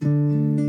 Música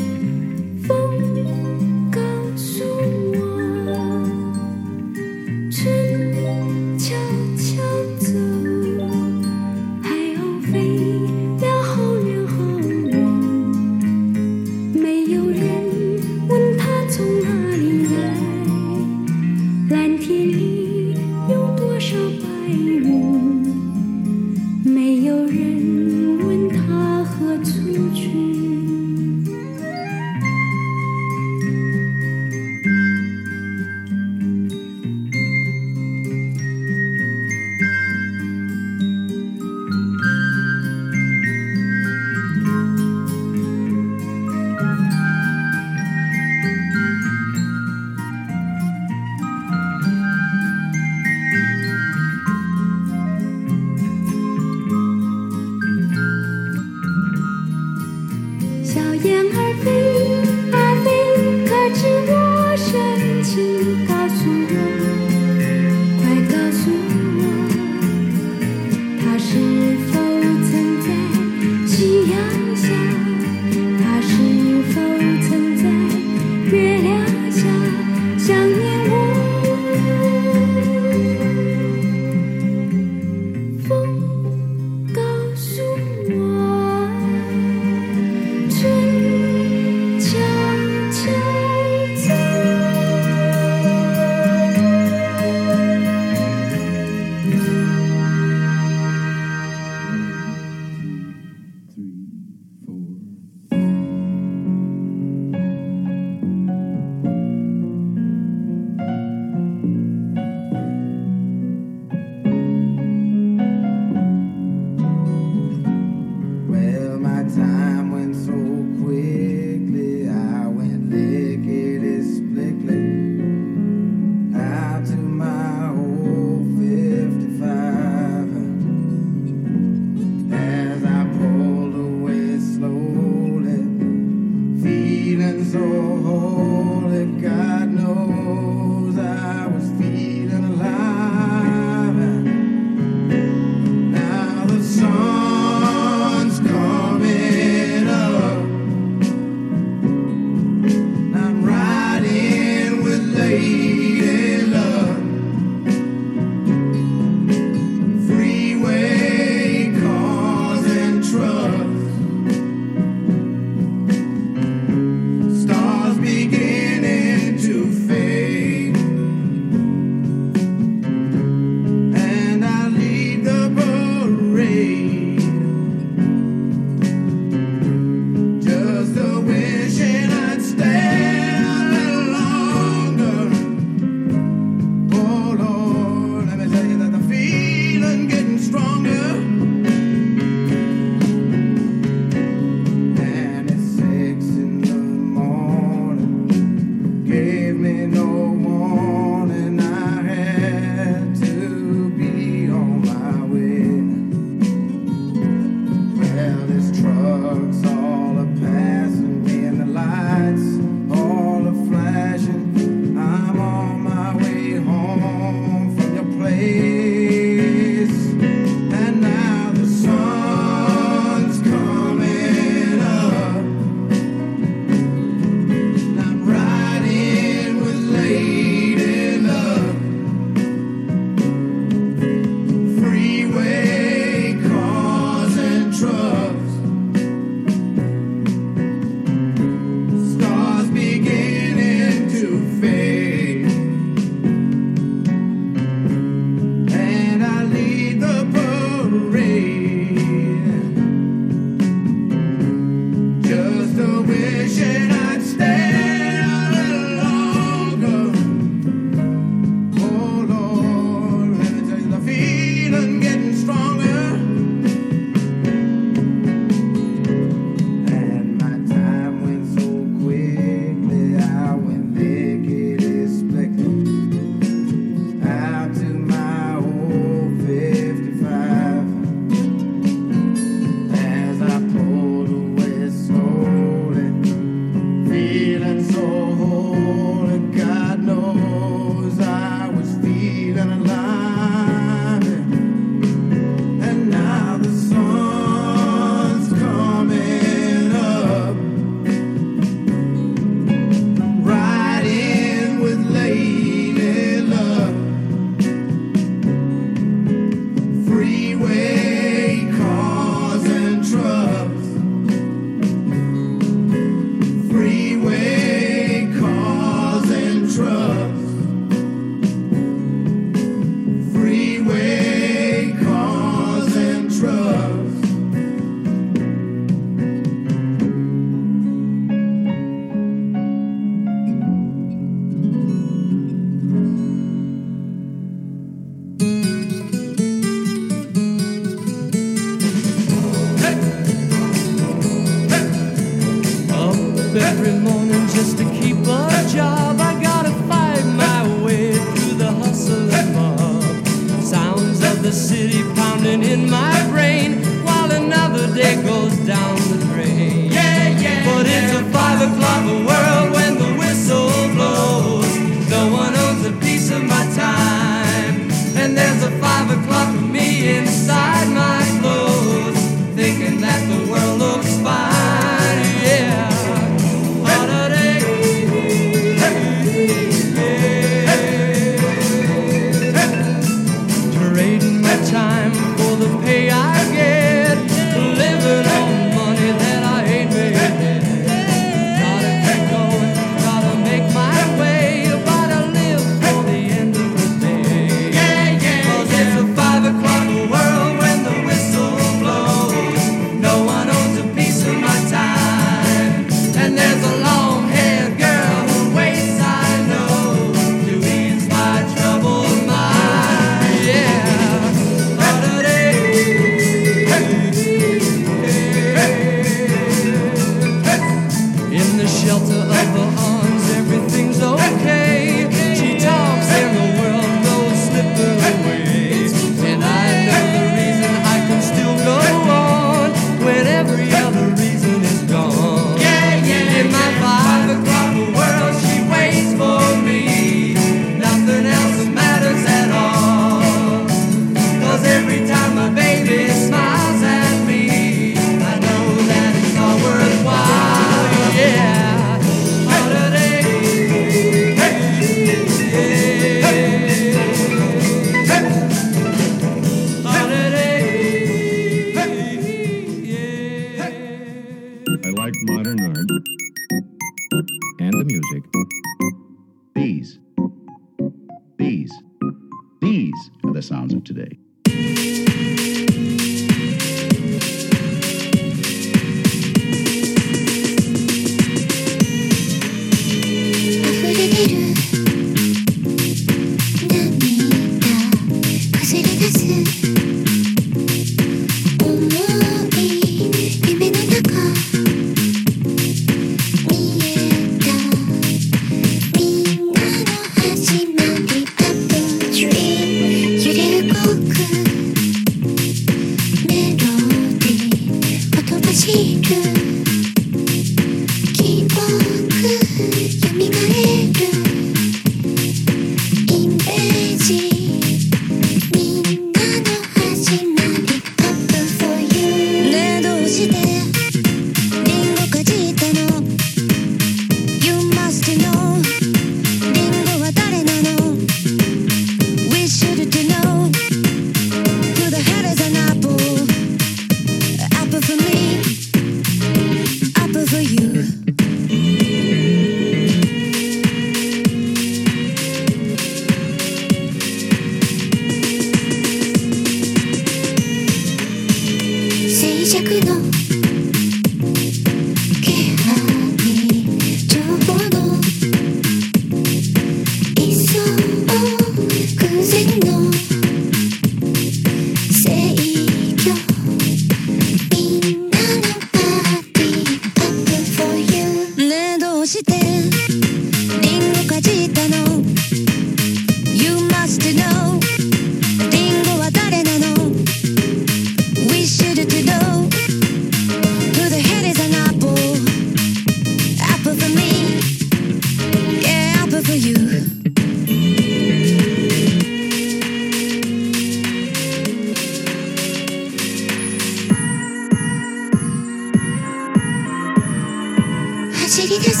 He just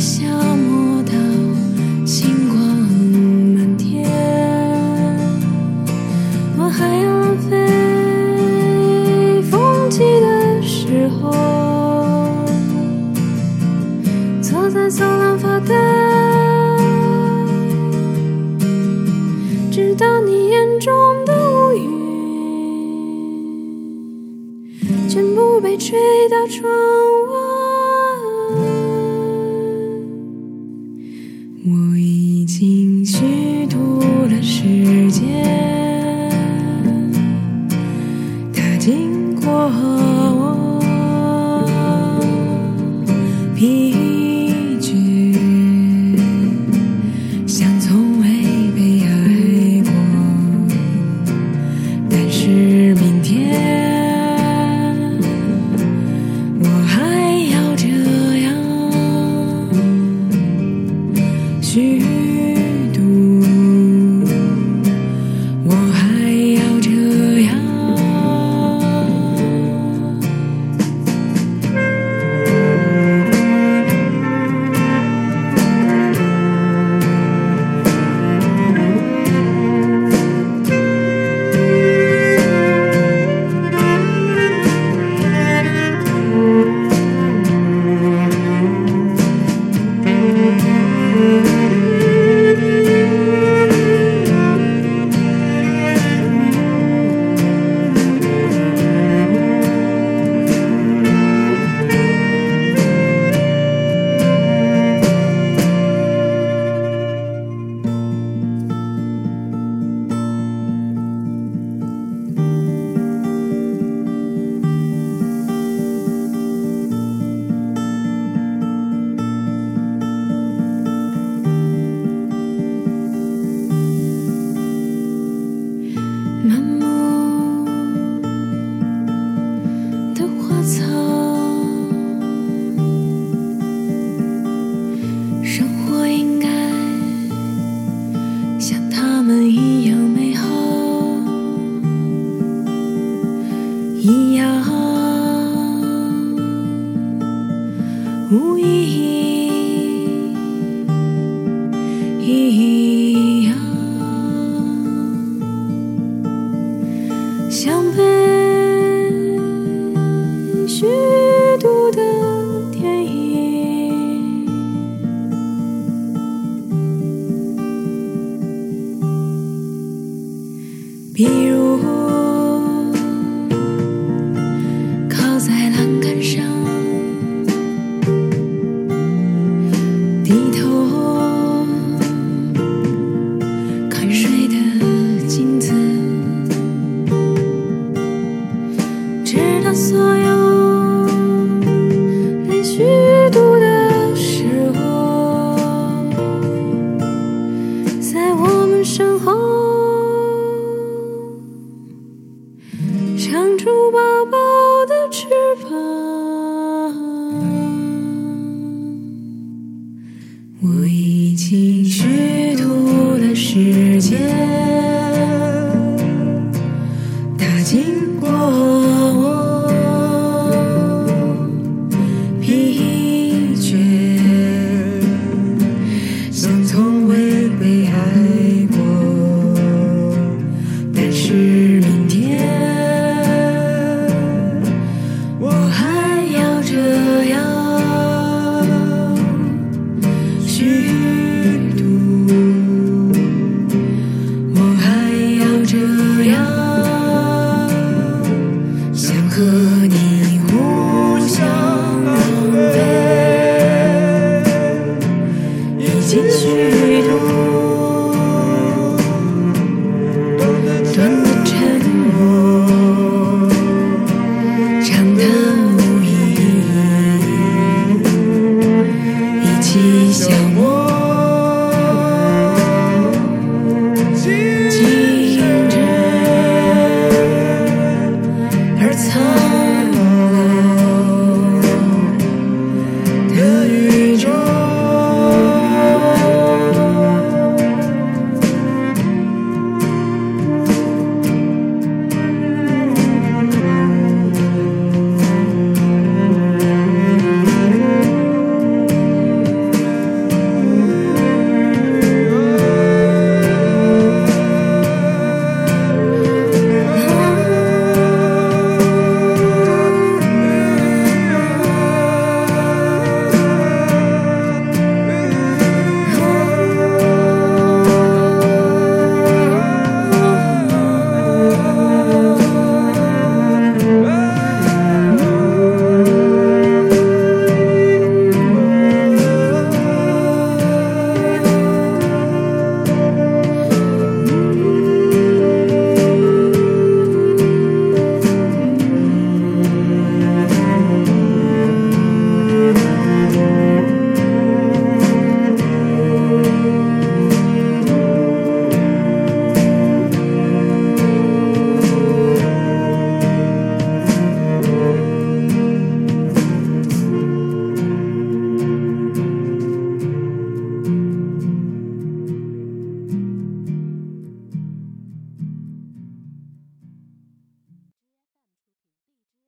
消磨到星光满天我还要浪费风起的时候坐在走廊发呆直到你眼中的乌云全部被吹到窗